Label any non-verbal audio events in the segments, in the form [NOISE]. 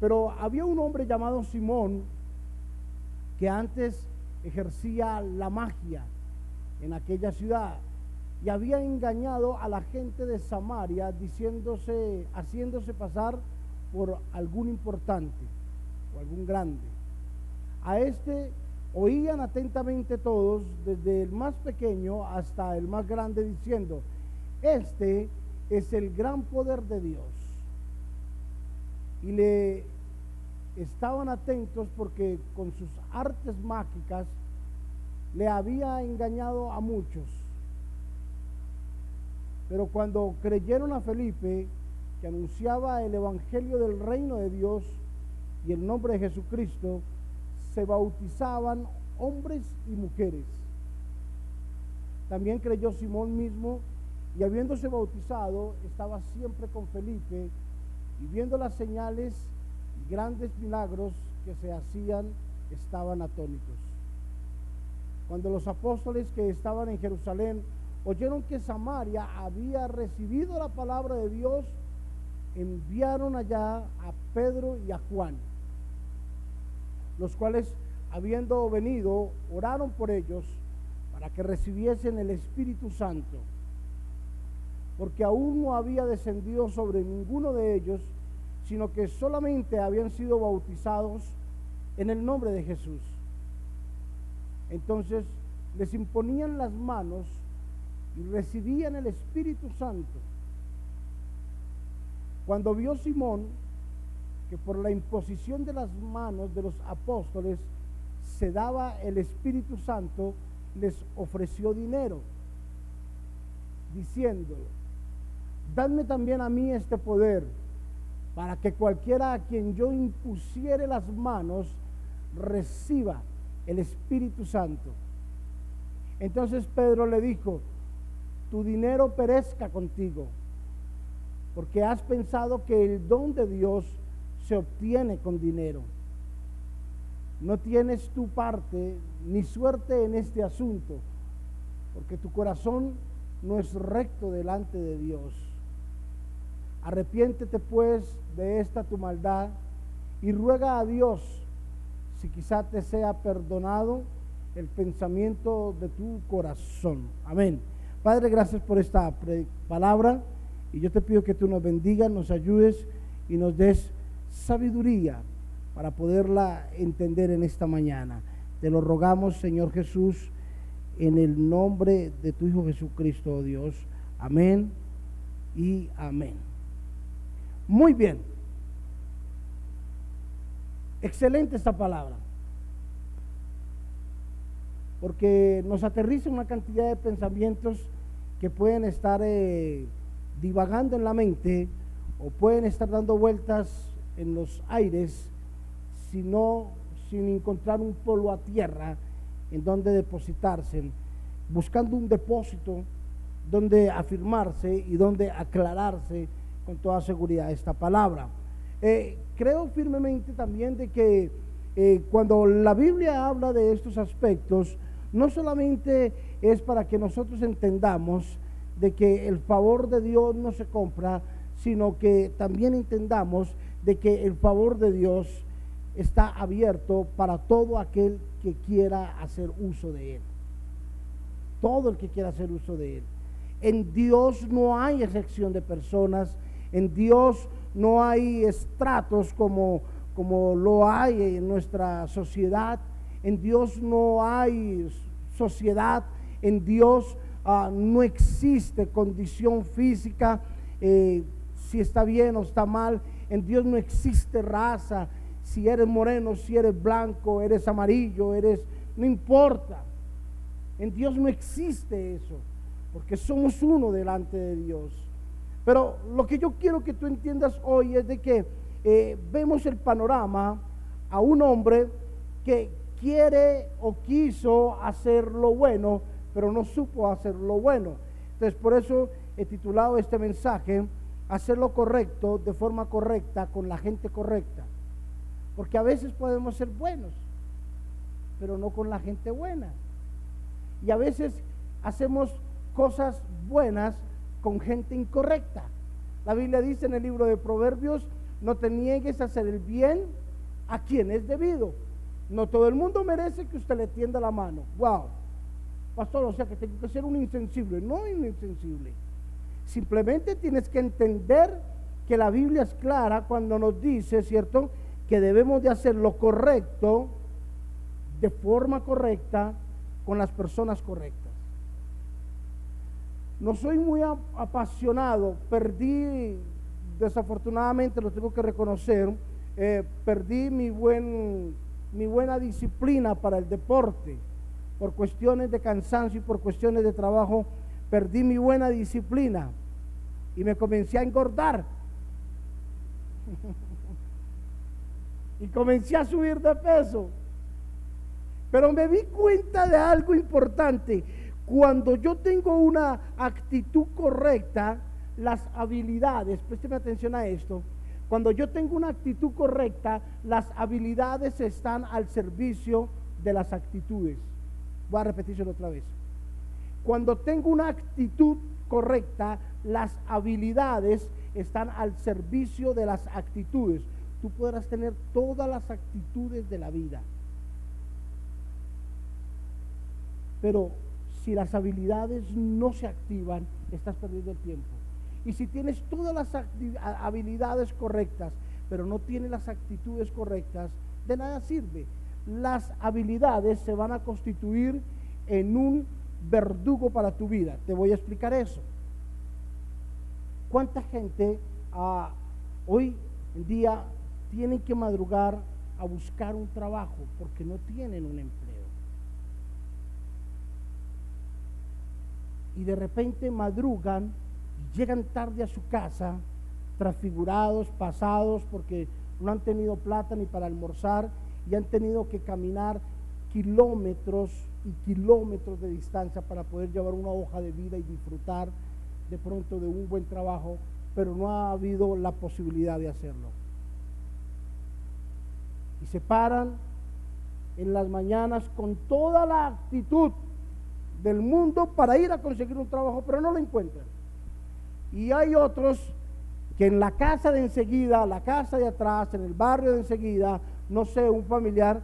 Pero había un hombre llamado Simón que antes ejercía la magia en aquella ciudad y había engañado a la gente de Samaria diciéndose, haciéndose pasar por algún importante o algún grande. A este oían atentamente todos, desde el más pequeño hasta el más grande, diciendo, este es el gran poder de Dios. Y le estaban atentos porque con sus artes mágicas le había engañado a muchos. Pero cuando creyeron a Felipe, que anunciaba el Evangelio del reino de Dios y el nombre de Jesucristo, se bautizaban hombres y mujeres. También creyó Simón mismo y habiéndose bautizado estaba siempre con Felipe y viendo las señales y grandes milagros que se hacían, estaban atónitos. Cuando los apóstoles que estaban en Jerusalén oyeron que Samaria había recibido la palabra de Dios, enviaron allá a Pedro y a Juan, los cuales, habiendo venido, oraron por ellos para que recibiesen el Espíritu Santo, porque aún no había descendido sobre ninguno de ellos, sino que solamente habían sido bautizados en el nombre de Jesús. Entonces les imponían las manos y recibían el Espíritu Santo. Cuando vio Simón que por la imposición de las manos de los apóstoles se daba el Espíritu Santo, les ofreció dinero, diciéndole, dadme también a mí este poder, para que cualquiera a quien yo impusiere las manos reciba el Espíritu Santo. Entonces Pedro le dijo, tu dinero perezca contigo, porque has pensado que el don de Dios se obtiene con dinero. No tienes tu parte ni suerte en este asunto, porque tu corazón no es recto delante de Dios. Arrepiéntete pues de esta tu maldad y ruega a Dios si quizá te sea perdonado el pensamiento de tu corazón. Amén. Padre, gracias por esta palabra y yo te pido que tú nos bendigas, nos ayudes y nos des sabiduría para poderla entender en esta mañana. Te lo rogamos, Señor Jesús, en el nombre de tu Hijo Jesucristo, oh Dios. Amén y amén. Muy bien. Excelente esta palabra porque nos aterriza una cantidad de pensamientos que pueden estar eh, divagando en la mente o pueden estar dando vueltas en los aires, sino sin encontrar un polo a tierra en donde depositarse, buscando un depósito donde afirmarse y donde aclararse con toda seguridad esta palabra. Eh, creo firmemente también de que eh, cuando la Biblia habla de estos aspectos, no solamente es para que nosotros entendamos de que el favor de Dios no se compra, sino que también entendamos de que el favor de Dios está abierto para todo aquel que quiera hacer uso de él. Todo el que quiera hacer uso de él. En Dios no hay excepción de personas, en Dios no hay estratos como, como lo hay en nuestra sociedad en Dios no hay sociedad, en Dios ah, no existe condición física, eh, si está bien o está mal, en Dios no existe raza, si eres moreno, si eres blanco, eres amarillo, eres, no importa. En Dios no existe eso, porque somos uno delante de Dios. Pero lo que yo quiero que tú entiendas hoy es de que eh, vemos el panorama a un hombre que, quiere o quiso hacer lo bueno, pero no supo hacer lo bueno. Entonces, por eso he titulado este mensaje, hacer lo correcto de forma correcta con la gente correcta. Porque a veces podemos ser buenos, pero no con la gente buena. Y a veces hacemos cosas buenas con gente incorrecta. La Biblia dice en el libro de Proverbios, no te niegues a hacer el bien a quien es debido. No todo el mundo merece que usted le tienda la mano. Wow. Pastor, o sea que tengo que ser un insensible. No un insensible. Simplemente tienes que entender que la Biblia es clara cuando nos dice, ¿cierto? Que debemos de hacer lo correcto de forma correcta con las personas correctas. No soy muy apasionado, perdí, desafortunadamente lo tengo que reconocer, eh, perdí mi, buen, mi buena disciplina para el deporte. Por cuestiones de cansancio y por cuestiones de trabajo, perdí mi buena disciplina y me comencé a engordar. [LAUGHS] y comencé a subir de peso. Pero me di cuenta de algo importante. Cuando yo tengo una actitud correcta, las habilidades, présteme atención a esto, cuando yo tengo una actitud correcta, las habilidades están al servicio de las actitudes. Voy a repetírselo otra vez. Cuando tengo una actitud correcta, las habilidades están al servicio de las actitudes. Tú podrás tener todas las actitudes de la vida. Pero si las habilidades no se activan, estás perdiendo el tiempo. Y si tienes todas las habilidades correctas, pero no tienes las actitudes correctas, de nada sirve. Las habilidades se van a constituir en un verdugo para tu vida. Te voy a explicar eso. ¿Cuánta gente ah, hoy en día tiene que madrugar a buscar un trabajo porque no tienen un empleo? Y de repente madrugan y llegan tarde a su casa, transfigurados, pasados, porque no han tenido plata ni para almorzar y han tenido que caminar kilómetros y kilómetros de distancia para poder llevar una hoja de vida y disfrutar de pronto de un buen trabajo, pero no ha habido la posibilidad de hacerlo. Y se paran en las mañanas con toda la actitud del mundo para ir a conseguir un trabajo, pero no lo encuentran. Y hay otros que en la casa de enseguida, la casa de atrás, en el barrio de enseguida, no sé, un familiar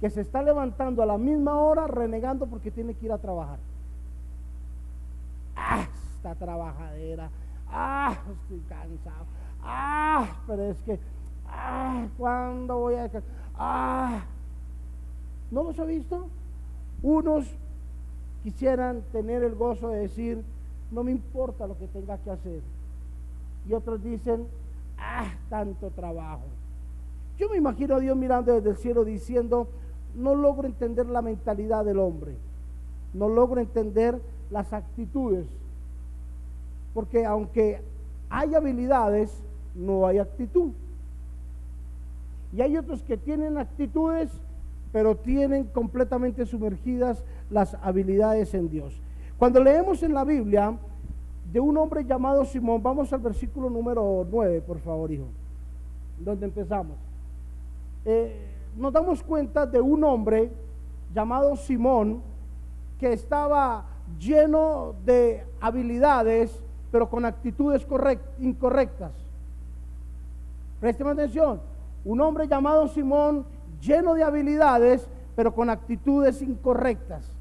que se está levantando a la misma hora renegando porque tiene que ir a trabajar. Ah, esta trabajadera. Ah, estoy cansado. Ah, pero es que, ah, ¿cuándo voy a... Ah, ¿no los ha visto? Unos quisieran tener el gozo de decir, no me importa lo que tenga que hacer. Y otros dicen, ah, tanto trabajo. Yo me imagino a Dios mirando desde el cielo diciendo, no logro entender la mentalidad del hombre, no logro entender las actitudes, porque aunque hay habilidades, no hay actitud. Y hay otros que tienen actitudes, pero tienen completamente sumergidas las habilidades en Dios. Cuando leemos en la Biblia de un hombre llamado Simón, vamos al versículo número 9, por favor, hijo, donde empezamos. Eh, nos damos cuenta de un hombre llamado Simón que estaba lleno de habilidades, pero con actitudes incorrectas. Presten atención, un hombre llamado Simón lleno de habilidades, pero con actitudes incorrectas.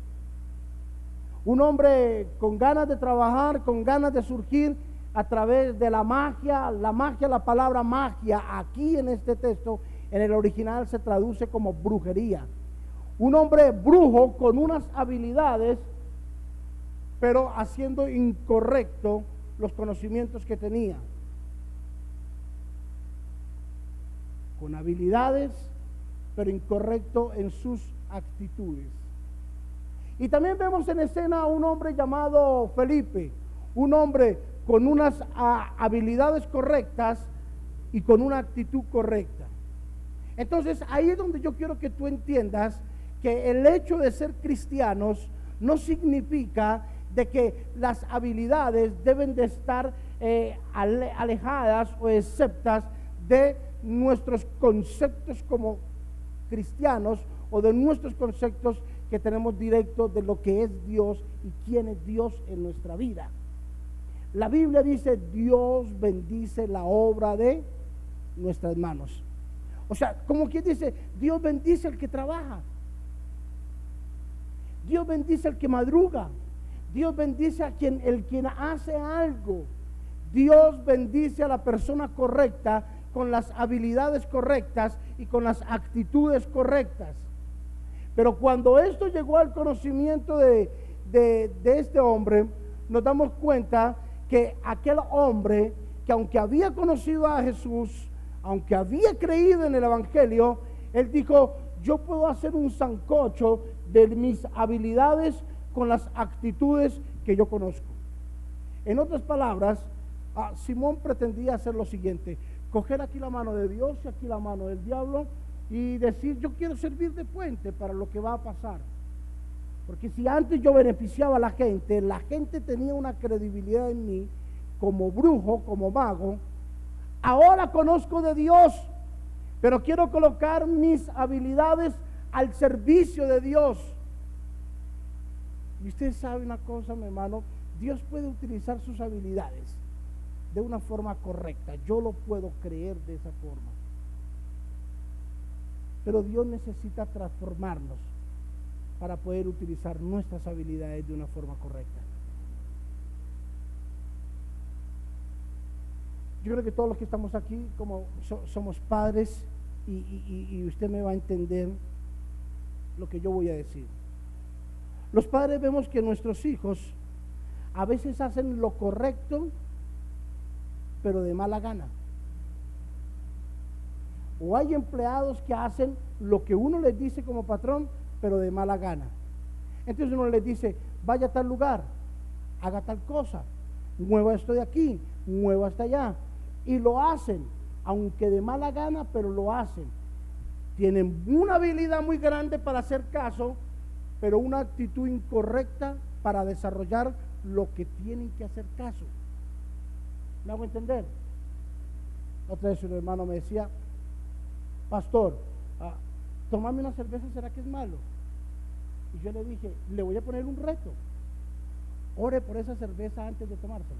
Un hombre con ganas de trabajar, con ganas de surgir a través de la magia. La magia, la palabra magia, aquí en este texto, en el original se traduce como brujería. Un hombre brujo con unas habilidades, pero haciendo incorrecto los conocimientos que tenía. Con habilidades, pero incorrecto en sus actitudes. Y también vemos en escena a un hombre llamado Felipe, un hombre con unas habilidades correctas y con una actitud correcta. Entonces ahí es donde yo quiero que tú entiendas que el hecho de ser cristianos no significa de que las habilidades deben de estar eh, alejadas o exceptas de nuestros conceptos como cristianos o de nuestros conceptos que tenemos directo de lo que es Dios y quién es Dios en nuestra vida. La Biblia dice, Dios bendice la obra de nuestras manos. O sea, como quien dice, Dios bendice al que trabaja. Dios bendice al que madruga. Dios bendice a quien el quien hace algo. Dios bendice a la persona correcta con las habilidades correctas y con las actitudes correctas. Pero cuando esto llegó al conocimiento de, de, este hombre, nos damos cuenta que aquel hombre que aunque había conocido a Jesús, aunque había creído en el Evangelio, él dijo, yo puedo hacer un zancocho de mis habilidades con las actitudes que yo conozco. En otras palabras, ah, Simón pretendía hacer lo siguiente, coger aquí la mano de Dios y aquí la mano del diablo y decir, yo quiero servir de puente para lo que va a pasar. Porque si antes yo beneficiaba a la gente, la gente tenía una credibilidad en mí como brujo, como mago, ahora conozco de Dios, pero quiero colocar mis habilidades al servicio de Dios. Y usted sabe una cosa, mi hermano, Dios puede utilizar sus habilidades de una forma correcta. Yo lo puedo creer de esa forma. Pero Dios necesita transformarnos para poder utilizar nuestras habilidades de una forma correcta. Yo creo que todos los que estamos aquí, como somos padres, y usted me va a entender lo que yo voy a decir. Los padres vemos que nuestros hijos a veces hacen lo correcto, pero de mala gana. O hay empleados que hacen lo que uno les dice como patrón, pero de mala gana. Entonces uno les dice, vaya a tal lugar, haga tal cosa, mueva esto de aquí, mueva hasta allá. Y lo hacen, aunque de mala gana, pero lo hacen. Tienen una habilidad muy grande para hacer caso, pero una actitud incorrecta para desarrollar lo que tienen que hacer caso. ¿Me hago entender? Otra vez un hermano me decía, pastor, ah, una cerveza, ¿será que es malo? Y yo le dije, le voy a poner un reto. Ore por esa cerveza antes de tomársela.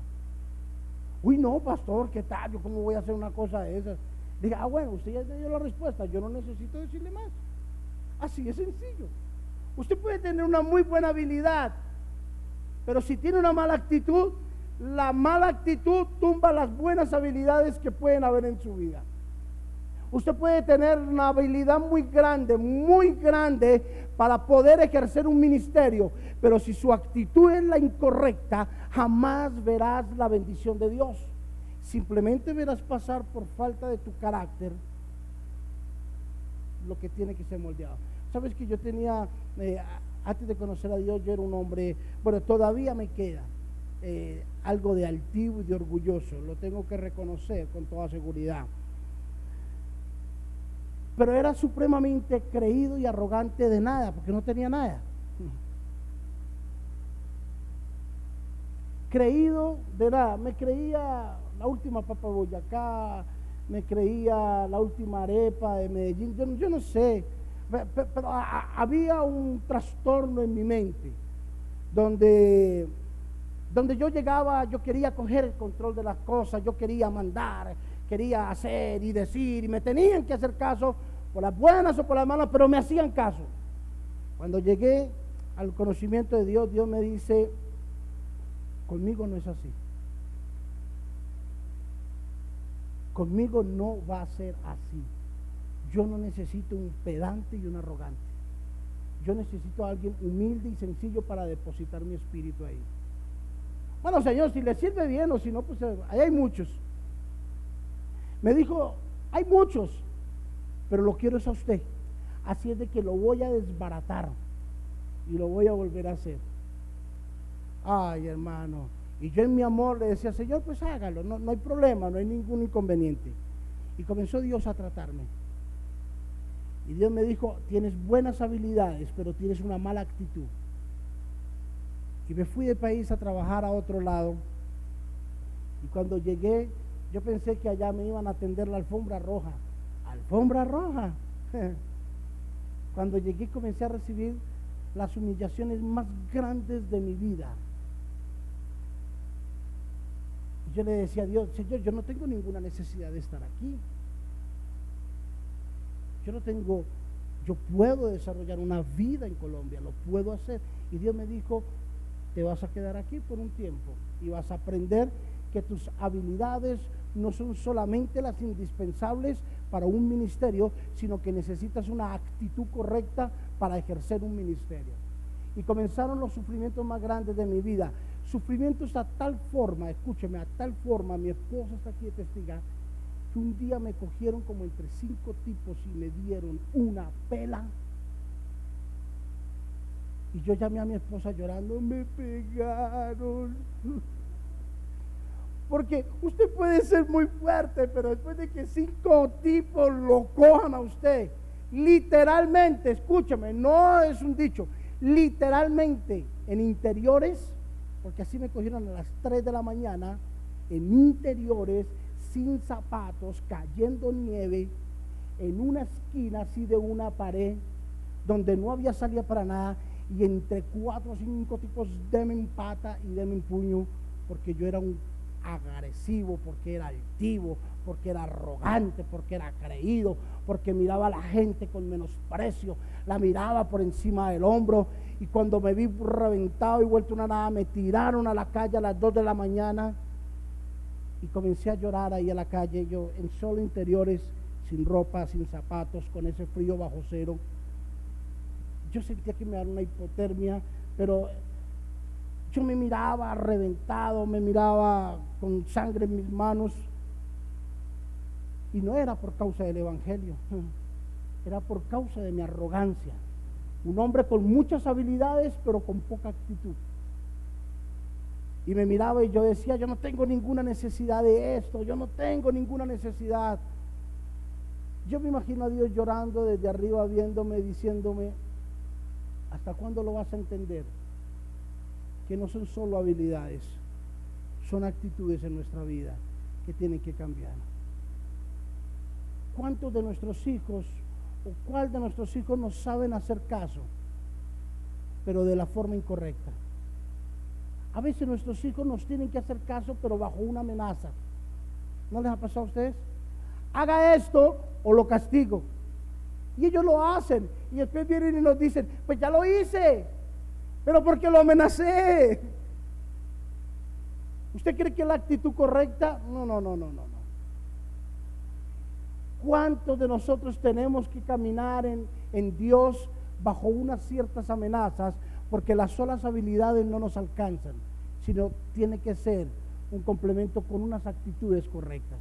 Uy, no, pastor, ¿qué tal? ¿Yo cómo voy a hacer una cosa de esas? Diga, ah, bueno, usted ya dio la respuesta, yo no necesito decirle más. Así es sencillo. Usted puede tener una muy buena habilidad, pero si tiene una mala actitud, la mala actitud tumba las buenas habilidades que pueden haber en su vida. Usted puede tener una habilidad muy grande, muy grande para poder ejercer un ministerio, pero si su actitud es la incorrecta, jamás verás la bendición de Dios. Simplemente verás pasar por falta de tu carácter lo que tiene que ser moldeado. Sabes que yo tenía, eh, antes de conocer a Dios, yo era un hombre, bueno, todavía me queda eh, algo de altivo y de orgulloso, lo tengo que reconocer con toda seguridad. Pero era supremamente creído y arrogante de nada, porque no tenía nada. [LAUGHS] Creído de nada, me creía la última papa Boyacá, me creía la última arepa de Medellín, yo no sé pero había un trastorno en mi mente donde, donde yo llegaba, yo quería coger el control de las cosas, yo quería mandar, quería hacer y decir, y me tenían que hacer caso por las buenas o por las malas, pero me hacían caso. Cuando llegué al conocimiento de Dios, Dios me dice, conmigo no es así. Conmigo no va a ser así. Yo no necesito un pedante y un arrogante. Yo necesito a alguien humilde y sencillo para depositar mi espíritu ahí. Bueno, Señor, si le sirve bien o si no, pues eh, ahí hay muchos. Me dijo, hay muchos, pero lo quiero es a usted. Así es de que lo voy a desbaratar y lo voy a volver a hacer. Ay, hermano. Y yo en mi amor le decía, Señor, pues hágalo, no, no hay problema, no hay ningún inconveniente. Y comenzó Dios a tratarme. Y Dios me dijo, tienes buenas habilidades, pero tienes una mala actitud. Y me fui de país a trabajar a otro lado. Y cuando llegué, yo pensé que allá me iban a atender la alfombra roja. Alfombra roja. [LAUGHS] Cuando llegué comencé a recibir las humillaciones más grandes de mi vida. Y yo le decía a Dios, Señor, yo no tengo ninguna necesidad de estar aquí. yo no tengo, yo puedo desarrollar una vida en Colombia, lo puedo hacer. Y Dios me dijo, te vas a quedar aquí por un tiempo y vas a aprender que tus habilidades no son solamente las indispensables para un ministerio, sino que necesitas una actitud correcta para ejercer un ministerio. Y comenzaron los sufrimientos más grandes de mi vida. Sufrimientos a tal forma, escúcheme, a tal forma, mi esposa está aquí de testiga, que un día me cogieron como entre cinco tipos y me dieron una pela. Y yo llamé a mi esposa llorando, me pegaron. [LAUGHS] Porque usted puede ser muy fuerte, pero después de que cinco tipos lo cojan a usted, literalmente, escúchame, no es un dicho, literalmente en interiores, porque así me cogieron a las 3 de la mañana, en interiores, sin zapatos, cayendo nieve, en una esquina así de una pared, donde no había salida para nada, y entre cuatro o cinco tipos de en pata y deme en puño, porque yo era un agresivo, porque era altivo, porque era arrogante, porque era creído, porque miraba a la gente con menosprecio, la miraba por encima del hombro y cuando me vi reventado y vuelto una nada, me tiraron a la calle a las 2 de la mañana y comencé a llorar ahí a la calle, yo en solo interiores, sin ropa, sin zapatos, con ese frío bajo cero. Yo sentía que me daba una hipotermia, pero yo me miraba reventado, me miraba con sangre en mis manos. Y no era por causa del Evangelio, [LAUGHS] era por causa de mi arrogancia. Un hombre con muchas habilidades, pero con poca actitud. Y me miraba y yo decía, yo no tengo ninguna necesidad de esto, yo no tengo ninguna necesidad. Yo me imagino a Dios llorando desde arriba, viéndome, diciéndome, ¿hasta cuándo lo vas a entender? que no son solo habilidades, son actitudes en nuestra vida que tienen que cambiar. ¿Cuántos de nuestros hijos o cuál de nuestros hijos nos saben hacer caso, pero de la forma incorrecta? A veces nuestros hijos nos tienen que hacer caso, pero bajo una amenaza. ¿No les ha pasado a ustedes? Haga esto o lo castigo. Y ellos lo hacen. Y después vienen y nos dicen, pues ya lo hice pero porque lo amenacé. ¿Usted cree que es la actitud correcta? No, no, no, no, no. ¿Cuántos de nosotros tenemos que caminar en, en Dios bajo unas ciertas amenazas? Porque las solas habilidades no nos alcanzan, sino tiene que ser un complemento con unas actitudes correctas.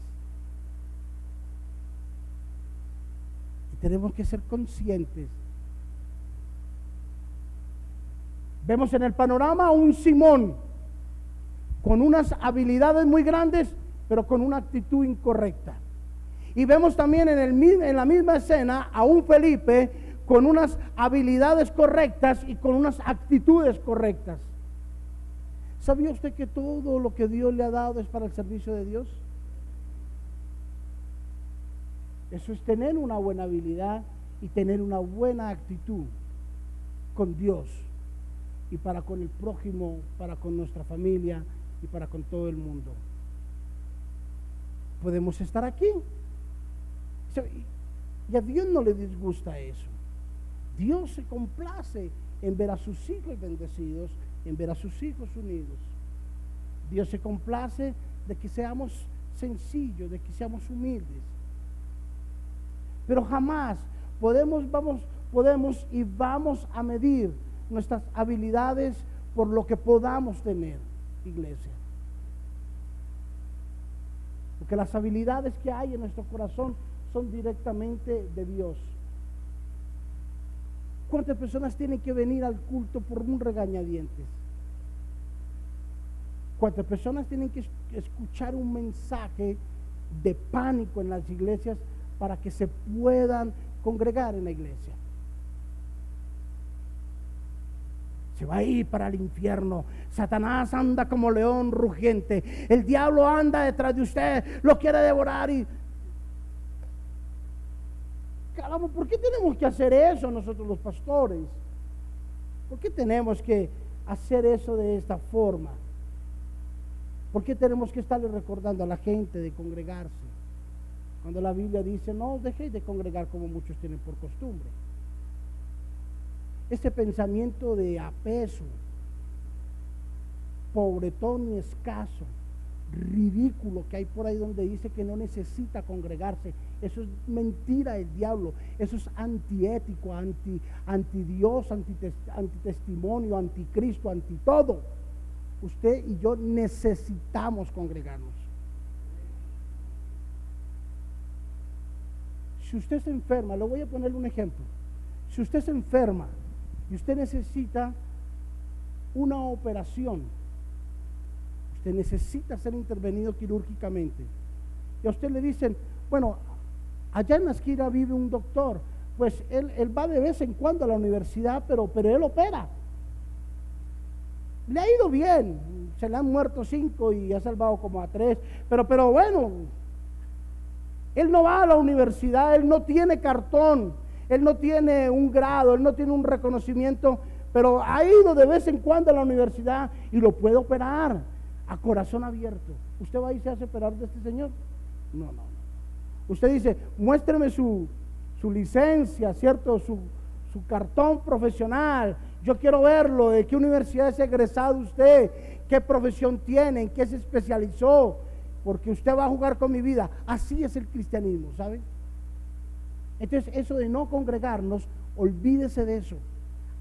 Tenemos que ser conscientes Vemos en el panorama a un Simón con unas habilidades muy grandes, pero con una actitud incorrecta. Y vemos también en, el, en la misma escena a un Felipe con unas habilidades correctas y con unas actitudes correctas. ¿Sabía usted que todo lo que Dios le ha dado es para el servicio de Dios? Eso es tener una buena habilidad y tener una buena actitud con Dios y para con el prójimo, para con nuestra familia y para con todo el mundo. Podemos estar aquí. Y a Dios no le disgusta eso. Dios se complace en ver a sus hijos bendecidos, en ver a sus hijos unidos. Dios se complace de que seamos sencillos, de que seamos humildes. Pero jamás podemos, vamos, podemos y vamos a medir nuestras habilidades por lo que podamos tener, iglesia. Porque las habilidades que hay en nuestro corazón son directamente de Dios. ¿Cuántas personas tienen que venir al culto por un regañadientes? ¿Cuántas personas tienen que escuchar un mensaje de pánico en las iglesias para que se puedan congregar en la iglesia? se va a ir para el infierno. Satanás anda como león rugiente. El diablo anda detrás de usted, lo quiere devorar y... Caramba, ¿por qué tenemos que hacer eso nosotros los pastores? ¿Por qué tenemos que hacer eso de esta forma? ¿Por qué tenemos que estarle recordando a la gente de congregarse? Cuando la Biblia dice, no dejéis de congregar como muchos tienen por costumbre. Ese pensamiento de apeso, pobretón y escaso, ridículo que hay por ahí donde dice que no necesita congregarse. Eso es mentira del diablo. Eso es antiético, anti, anti Dios, anti, testimonio, anticristo, anti todo. Usted y yo necesitamos congregarnos. Usted se enferma, le voy a ponerle un ejemplo. Si usted se enferma y usted necesita una operación, usted necesita ser intervenido quirúrgicamente. Y a usted le dicen, bueno, allá en la esquina vive un doctor, pues él, va de vez en cuando a la universidad, pero, pero él opera. Le ha ido bien, se le han muerto cinco y ha salvado como a tres, pero, pero bueno, él no va a la universidad, él no tiene cartón, él no tiene un grado, él no tiene un reconocimiento, pero ha ido de vez en cuando a la universidad y lo puede operar a corazón abierto. ¿Usted va y se hace operar de este señor? No, no. Usted dice, muéstreme su, licencia, ¿cierto? Su, su cartón profesional. Yo quiero verlo. ¿De qué universidad es egresado usted? ¿Qué profesión tiene? ¿En qué se especializó? Porque usted va a jugar con mi vida. Así es el cristianismo, ¿sabe? Entonces, eso de no congregarnos, olvídese de eso.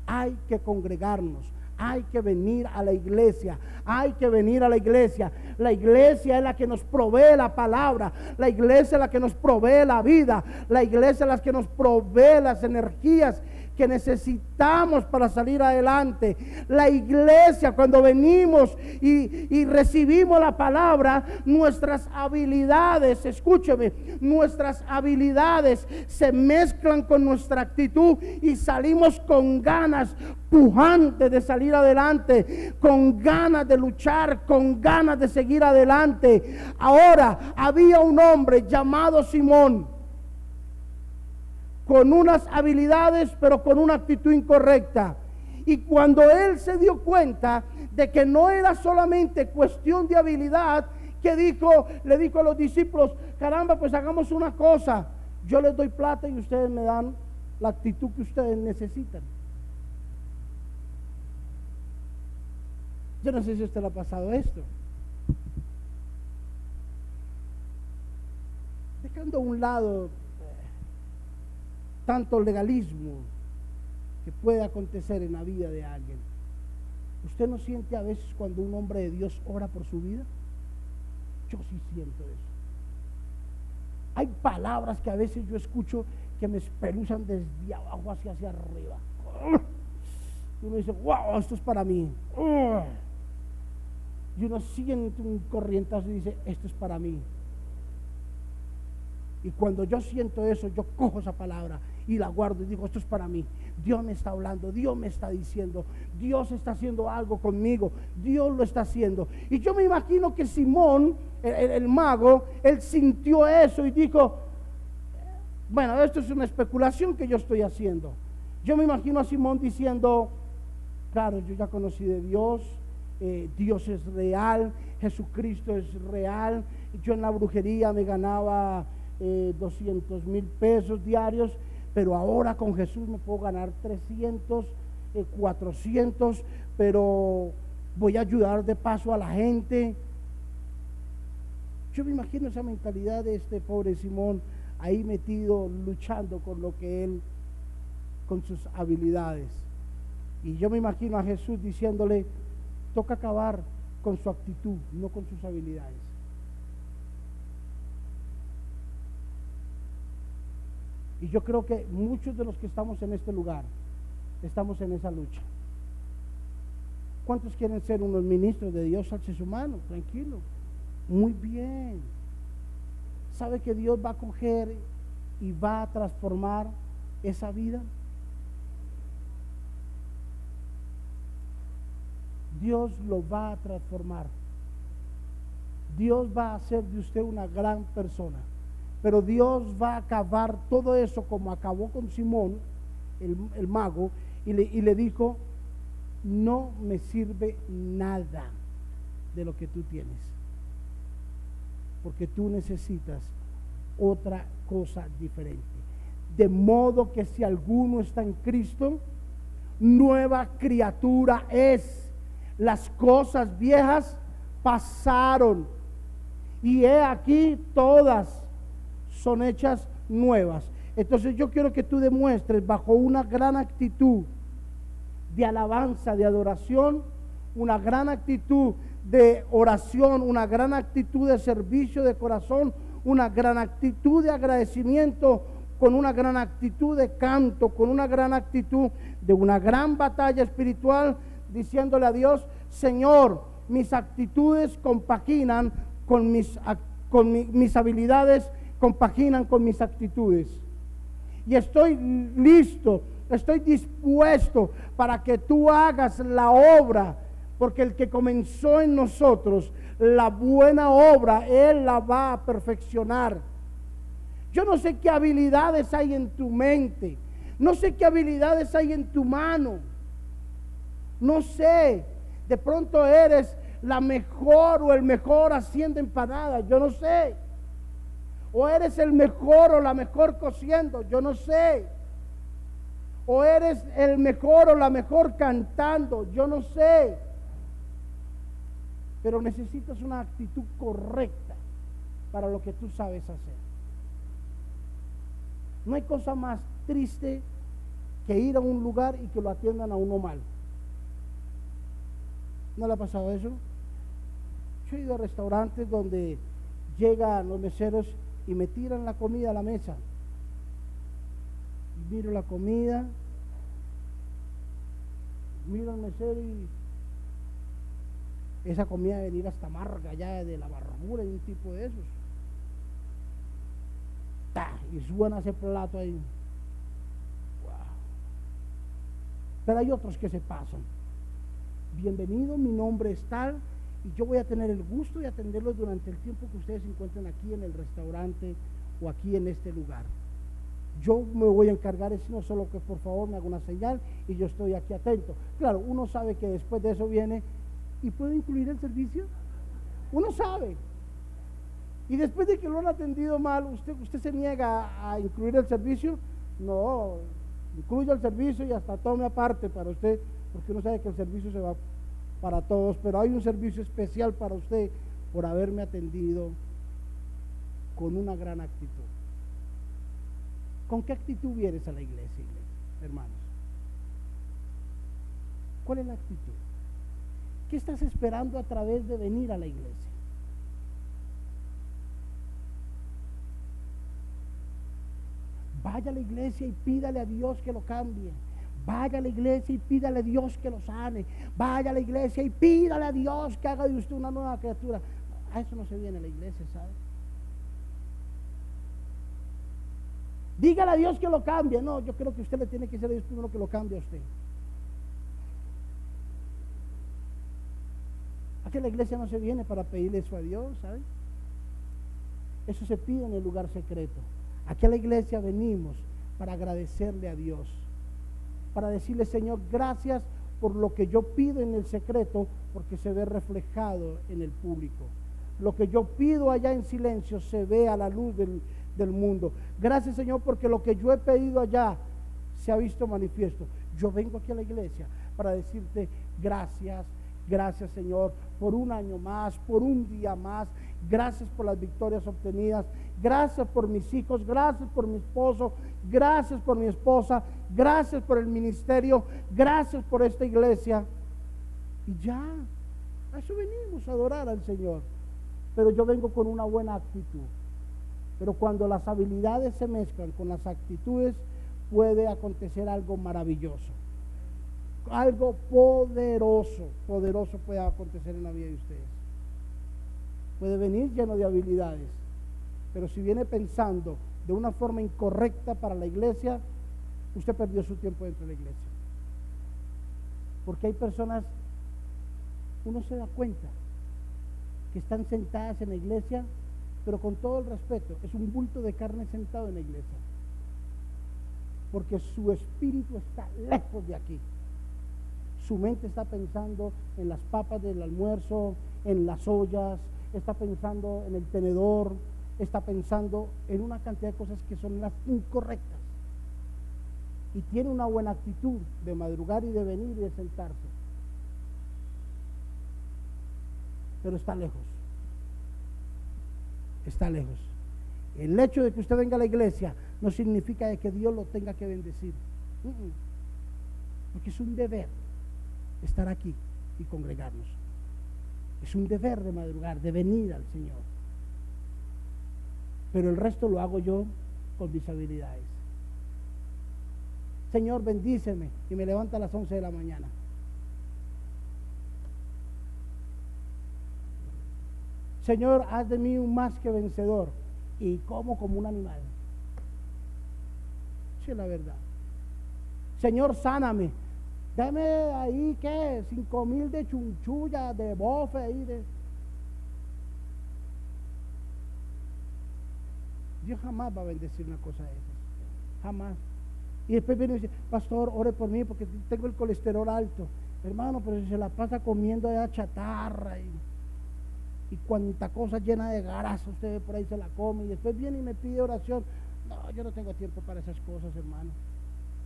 Hay que congregarnos. Hay que venir a la iglesia, hay que venir a la iglesia. La iglesia es la que nos provee la palabra, la iglesia es la que nos provee la vida, la iglesia es la que nos provee las energías que necesitamos para salir adelante. La iglesia, cuando venimos y, recibimos la palabra, nuestras habilidades, escúcheme, nuestras habilidades se mezclan con nuestra actitud y salimos con ganas pujantes de salir adelante, con ganas de luchar, con ganas de seguir adelante. Ahora, había un hombre llamado Simón con unas habilidades, pero con una actitud incorrecta. Y cuando él se dio cuenta de que no era solamente cuestión de habilidad, que dijo, le dijo a los discípulos, caramba, pues hagamos una cosa, yo les doy plata y ustedes me dan la actitud que ustedes necesitan. Yo no sé si usted le ha pasado esto. Dejando a un lado tanto legalismo que puede acontecer en la vida de alguien. ¿Usted no siente a veces cuando un hombre de Dios ora por su vida? Yo sí siento eso. Hay palabras que a veces yo escucho que me espeluzan desde abajo hacia, hacia arriba. Y uno dice, wow, esto es para mí. Y uno siente un corrientazo y dice, esto es para mí. Y cuando yo siento eso, yo cojo esa palabra y la guardo y digo, esto es para mí. Dios me está hablando, Dios me está diciendo, Dios está haciendo algo conmigo, Dios lo está haciendo. Y yo me imagino que Simón, el, mago, él sintió eso y dijo, bueno, esto es una especulación que yo estoy haciendo. Yo me imagino a Simón diciendo, claro, yo ya conocí de Dios, eh, Dios es real, Jesucristo es real, yo en la brujería me ganaba 200 eh, mil pesos diarios, pero ahora con Jesús me puedo ganar 300, 400, eh, pero voy a ayudar de paso a la gente. Yo me imagino esa mentalidad de este pobre Simón ahí metido, luchando con lo que él, con sus habilidades. Y yo me imagino a Jesús diciéndole, toca acabar con su actitud, no con sus habilidades. Y yo creo que muchos de los que estamos en este lugar estamos en esa lucha. ¿Cuántos quieren ser unos ministros de Dios al ser humano? Tranquilo. Muy bien. ¿Sabe que Dios va a coger y va a transformar esa vida? Dios lo va a transformar. Dios va a hacer de usted una gran persona. Pero Dios va a acabar todo eso como acabó con Simón, el, mago, y le, y le dijo, no me sirve nada de lo que tú tienes. Porque tú necesitas otra cosa diferente. De modo que si alguno está en Cristo, nueva criatura es. Las cosas viejas pasaron y he aquí todas son hechas nuevas. Entonces yo quiero que tú demuestres bajo una gran actitud de alabanza, de adoración, una gran actitud de oración, una gran actitud de servicio de corazón, una gran actitud de agradecimiento, con una gran actitud de canto, con una gran actitud de una gran batalla espiritual, diciéndole a Dios, Señor, mis actitudes compaginan con mis, con mis habilidades, compaginan con mis actitudes. Y estoy listo, estoy dispuesto para que tú hagas la obra, porque el que comenzó en nosotros la buena obra, Él la va a perfeccionar. Yo no sé qué habilidades hay en tu mente, no sé qué habilidades hay en tu mano, no sé, de pronto eres la mejor o el mejor haciendo empanadas, yo no sé. O eres el mejor o la mejor cociendo, yo no sé. O eres el mejor o la mejor cantando, yo no sé. Pero necesitas una actitud correcta para lo que tú sabes hacer. No hay cosa más triste que ir a un lugar y que lo atiendan a uno mal. ¿No le ha pasado eso? Yo he ido a restaurantes donde llegan los meseros y me tiran la comida a la mesa. Miro la comida, miro al mesero y esa comida debe venir hasta amarga ya de la barbura y un tipo de esos. Y suena ese plato ahí. Pero hay otros que se pasan. Bienvenido, mi nombre es tal y yo voy a tener el gusto de atenderlos durante el tiempo que ustedes se encuentren aquí en el restaurante o aquí en este lugar. Yo me voy a encargar de no solo que por favor me haga una señal y yo estoy aquí atento. Claro, uno sabe que después de eso viene y puede incluir el servicio. Uno sabe. Y después de que lo han atendido mal, usted, usted se niega a incluir el servicio. No, incluya el servicio y hasta tome aparte para usted, porque uno sabe que el servicio se va para todos, pero hay un servicio especial para usted por haberme atendido con una gran actitud. ¿Con qué actitud vienes a la iglesia, hermanos? ¿Cuál es la actitud? ¿Qué estás esperando a través de venir a la iglesia? Vaya a la iglesia y pídale a Dios que lo cambie. Vaya a la iglesia y pídale a Dios que lo sane. Vaya a la iglesia y pídale a Dios que haga de usted una nueva criatura. A eso no se viene la iglesia, ¿sabe? Dígale a Dios que lo cambie. No, yo creo que usted le tiene que decir a Dios primero que lo cambie a usted. Aquí la iglesia no se viene para pedirle eso a Dios, ¿sabe? Eso se pide en el lugar secreto. Aquí a la iglesia venimos para agradecerle a Dios para decirle, Señor, gracias por lo que yo pido en el secreto, porque se ve reflejado en el público. Lo que yo pido allá en silencio se ve a la luz del, del mundo. Gracias, Señor, porque lo que yo he pedido allá se ha visto manifiesto. Yo vengo aquí a la iglesia para decirte gracias, gracias, Señor, por un año más, por un día más. Gracias por las victorias obtenidas. Gracias por mis hijos, gracias por mi esposo, gracias por mi esposa, gracias por el ministerio, gracias por esta iglesia. Y ya, a eso venimos a adorar al Señor. Pero yo vengo con una buena actitud. Pero cuando las habilidades se mezclan con las actitudes, puede acontecer algo maravilloso. Algo poderoso, poderoso puede acontecer en la vida de ustedes. Puede venir lleno de habilidades, pero si viene pensando de una forma incorrecta para la iglesia, usted perdió su tiempo dentro de la iglesia. Porque hay personas, uno se da cuenta, que están sentadas en la iglesia, pero con todo el respeto, es un bulto de carne sentado en la iglesia. Porque su espíritu está lejos de aquí. Su mente está pensando en las papas del almuerzo, en las ollas, está pensando en el tenedor, está pensando en una cantidad de cosas que son las incorrectas. Y tiene una buena actitud de madrugar y de venir y de sentarse. Pero está lejos. Está lejos. El hecho de que usted venga a la iglesia no significa de que Dios lo tenga que bendecir. Porque es un deber estar aquí y congregarnos. Es un deber de madrugar, de venir al Señor. Pero el resto lo hago yo con mis habilidades. Señor, bendíceme y me levanta a las 11 de la mañana. Señor, haz de mí un más que vencedor y como como un animal. Sí, la verdad. Señor, sáname. Dame ahí, ¿qué? Cinco mil de chunchulla, de bofe ahí. De... Dios jamás va a bendecir una cosa de esas. Jamás. Y después viene y dice, pastor, ore por mí porque tengo el colesterol alto. Hermano, pero si se la pasa comiendo allá chatarra y, cuanta cosa llena de grasa usted por ahí se la come y después viene y me pide oración. No, yo no tengo tiempo para esas cosas, hermano.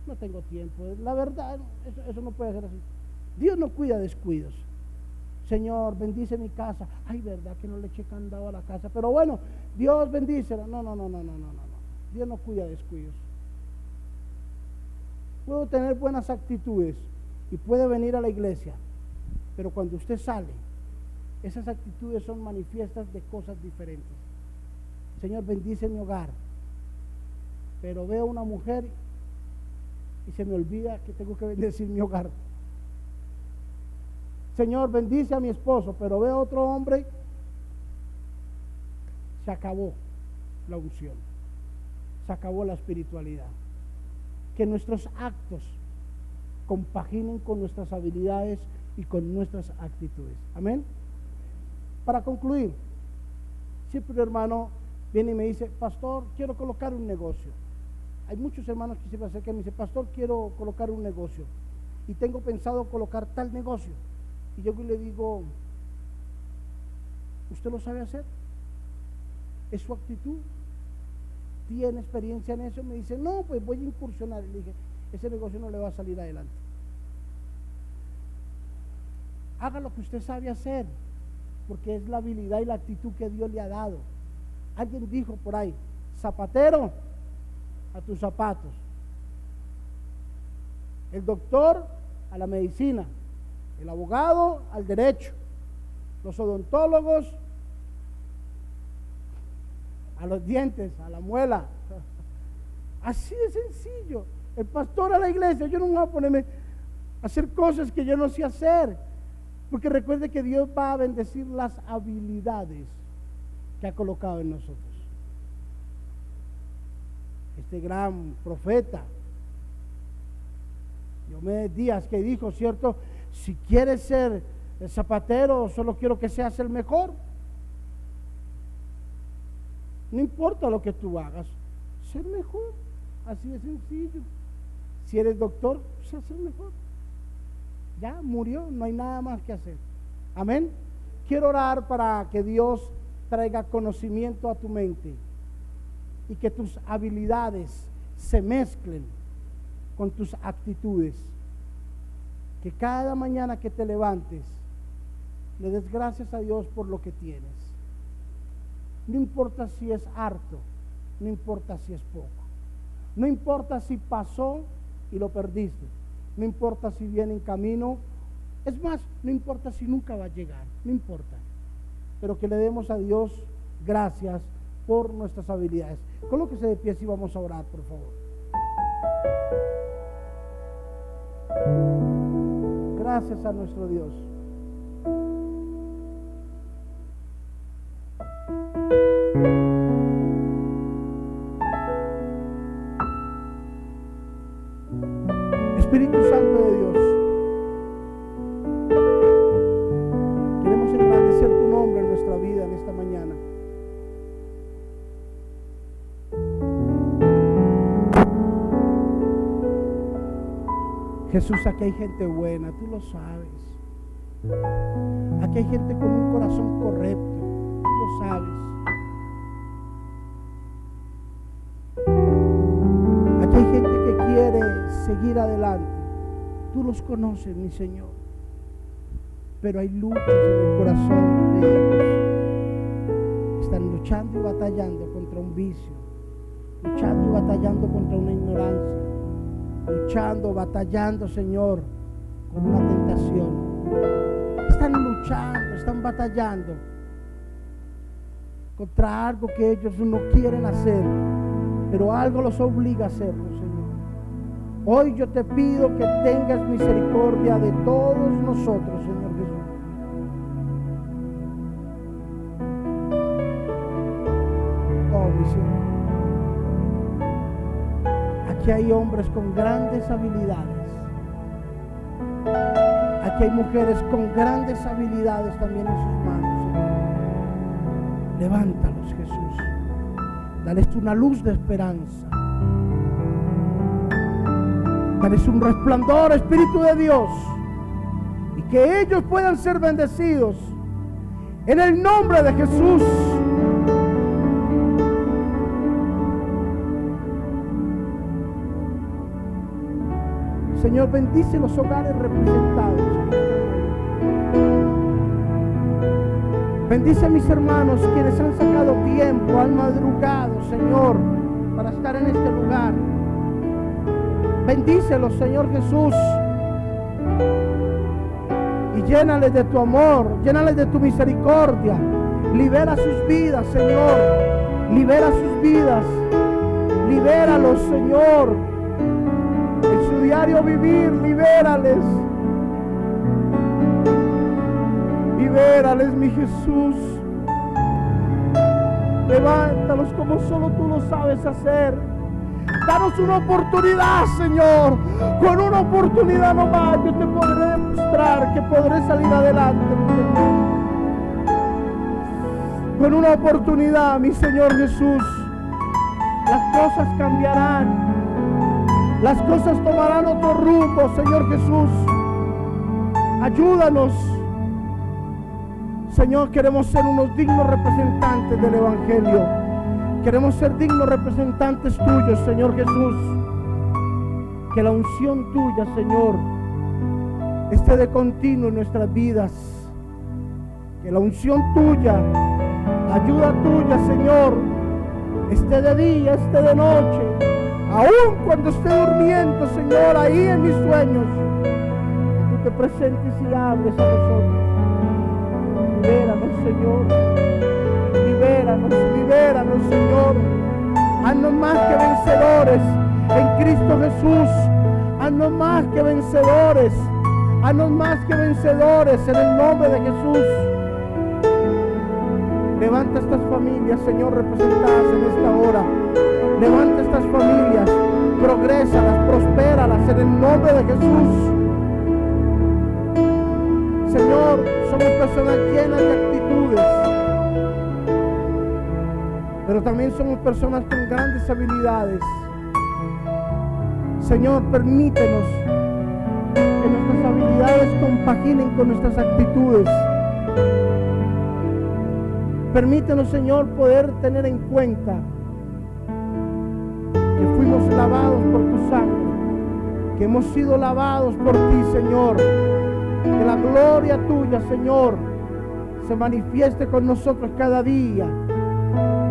No tengo tiempo. La verdad, eso no puede ser así. Dios no cuida descuidos. Señor, bendice mi casa. Ay, verdad que no le eché candado a la casa. Pero bueno, Dios bendícela. No, no, no, no, no, no, no. Dios no cuida descuidos. Puedo tener buenas actitudes y puede venir a la iglesia, pero cuando usted sale, esas actitudes son manifiestas de cosas diferentes. Señor, bendice mi hogar, pero veo una mujer y se me olvida que tengo que bendecir mi hogar. Señor, bendice a mi esposo, pero veo otro hombre, se acabó la unción, se acabó la espiritualidad. Que nuestros actos compaginen con nuestras habilidades y con nuestras actitudes. Amén. Para concluir, siempre hermano viene y me dice, pastor, quiero colocar un negocio. Hay muchos hermanos que se me acercan y me dicen, pastor, quiero colocar un negocio. Y tengo pensado colocar tal negocio. Y yo le digo, ¿usted lo sabe hacer? ¿Es su actitud? ¿Tiene experiencia en eso? Me dice, no, pues voy a incursionar. Le dije, ese negocio no le va a salir adelante. Haga lo que usted sabe hacer, porque es la habilidad y la actitud que Dios le ha dado. Alguien dijo por ahí, zapatero, a tus zapatos. El doctor a la medicina, el abogado al derecho, los odontólogos a los dientes, a la muela. [LAUGHS] Así de sencillo. El pastor a la iglesia, yo no voy a ponerme a hacer cosas que yo no sé hacer. Porque recuerde que Dios va a bendecir las habilidades que ha colocado en nosotros este gran profeta. Diomedes Díaz que dijo, ¿cierto? Si quieres ser zapatero, solo quiero que seas el mejor. No importa lo que tú hagas, ser mejor. Así de sencillo. Si eres doctor, sea ser mejor. Ya murió, no hay nada más que hacer. Amén. Quiero orar para que Dios traiga conocimiento a tu mente y que tus habilidades se mezclen con tus actitudes. Que cada mañana que te levantes le des gracias a Dios por lo que tienes. No importa si es harto, no importa si es poco. No importa si pasó y lo perdiste. No importa si viene en camino. Es más, no importa si nunca va a llegar. No importa. Pero que le demos a Dios gracias por nuestras habilidades. Colóquese de pie y vamos a orar, por favor. Gracias a nuestro Dios. Espíritu Santo de Dios. Queremos agradecer tu nombre en nuestra vida en esta mañana. Jesús, aquí hay gente buena, tú lo sabes. Aquí hay gente con un corazón correcto, tú lo sabes. Aquí hay gente que quiere seguir adelante, tú los conoces, mi Señor. Pero hay luchas en el corazón de ellos. Están luchando y batallando contra un vicio, luchando y batallando contra una ignorancia Luchando, batallando, Señor, con una tentación. Están luchando, están batallando contra algo que ellos no quieren hacer, pero algo los obliga a hacerlo, Señor. Hoy yo te pido que tengas misericordia de todos nosotros, Señor Hay hombres con grandes habilidades. Aquí hay mujeres con grandes habilidades también en sus manos. Levántalos, Jesús. Dales una luz de esperanza. Dales un resplandor, Espíritu de Dios. Y que ellos puedan ser bendecidos. En el nombre de Jesús. Señor, bendice los hogares representados. Bendice a mis hermanos quienes han sacado tiempo, han madrugado, Señor, para estar en este lugar. Bendícelos, Señor Jesús. Y llénales de tu amor, llénales de tu misericordia. Libera sus vidas, Señor. Libera sus vidas. Libéralos, Señor. Diario vivir, libérales. Libérales, mi Jesús. Levántalos como solo tú lo sabes hacer. Danos una oportunidad, Señor. Con una oportunidad nomás yo te podré demostrar que podré salir adelante. Con una oportunidad, mi Señor Jesús, las cosas cambiarán. Las cosas tomarán otro rumbo, Señor Jesús. Ayúdanos. Señor, queremos ser unos dignos representantes del Evangelio. Queremos ser dignos representantes tuyos, Señor Jesús. Que la unción tuya, Señor, esté de continuo en nuestras vidas. Que la unción tuya, ayuda tuya, Señor, esté de día, esté de noche. Aún cuando esté durmiendo, Señor, ahí en mis sueños, que tú te presentes y hables a nosotros. Libéranos, Señor. Libéranos, libéranos, Señor. Haznos más que vencedores en Cristo Jesús. Haznos más que vencedores. Haznos más que vencedores en el nombre de Jesús. Levanta estas familias, Señor, representadas en esta hora. Levanta estas familias, progrésalas, prospéralas en el nombre de Jesús. Señor, somos personas llenas de actitudes, pero también somos personas con grandes habilidades. Señor, permítenos que nuestras habilidades compaginen con nuestras actitudes. Permítenos, Señor, poder tener en cuenta que fuimos lavados por tu sangre, que hemos sido lavados por ti, Señor. Que la gloria tuya, Señor, se manifieste con nosotros cada día.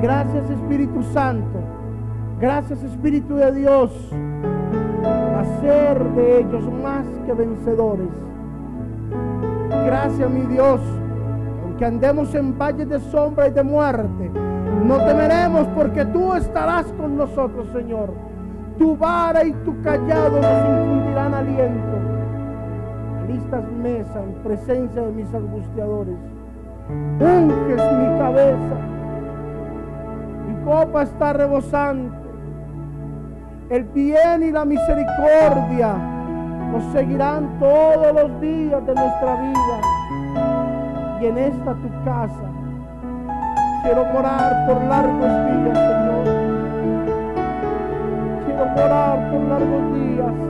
Gracias, Espíritu Santo. Gracias, Espíritu de Dios. Hacer de ellos más que vencedores. Gracias, mi Dios. Aunque andemos en valles de sombra y de muerte, no temeremos porque tú estarás con nosotros, Señor. Tu vara y tu callado nos infundirán aliento listas mesa en presencia de mis angustiadores. Unges mi cabeza, mi copa está rebosante. El bien y la misericordia nos seguirán todos los días de nuestra vida. Y en esta tu casa quiero morar por largos días, Señor. Quiero morar por largos días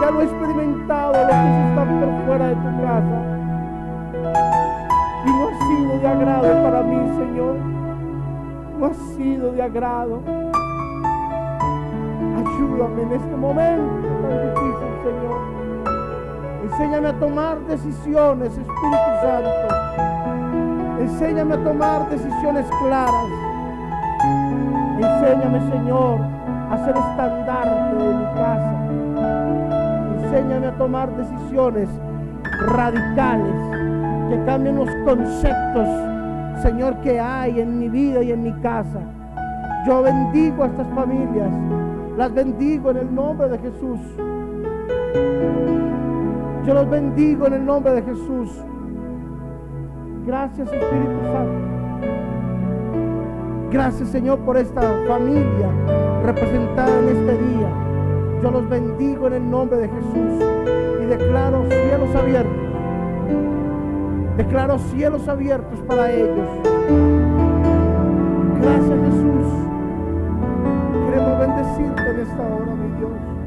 ya lo he experimentado los que están por fuera de tu casa. Y no ha sido de agrado para mí, Señor. No ha sido de agrado. Ayúdame en este momento tan difícil, Señor. Enséñame a tomar decisiones, Espíritu Santo. Enséñame a tomar decisiones claras. Enséñame, Señor, a ser estandarte de mi casa. Enséñame a tomar decisiones radicales que cambien los conceptos, Señor, que hay en mi vida y en mi casa. Yo bendigo a estas familias. Las bendigo en el nombre de Jesús. Yo los bendigo en el nombre de Jesús. Gracias Espíritu Santo. Gracias Señor por esta familia representada en este día. Yo los bendigo en el nombre de Jesús y declaro cielos abiertos. Declaro cielos abiertos para ellos. Gracias Jesús. Queremos bendecirte en esta hora, mi Dios.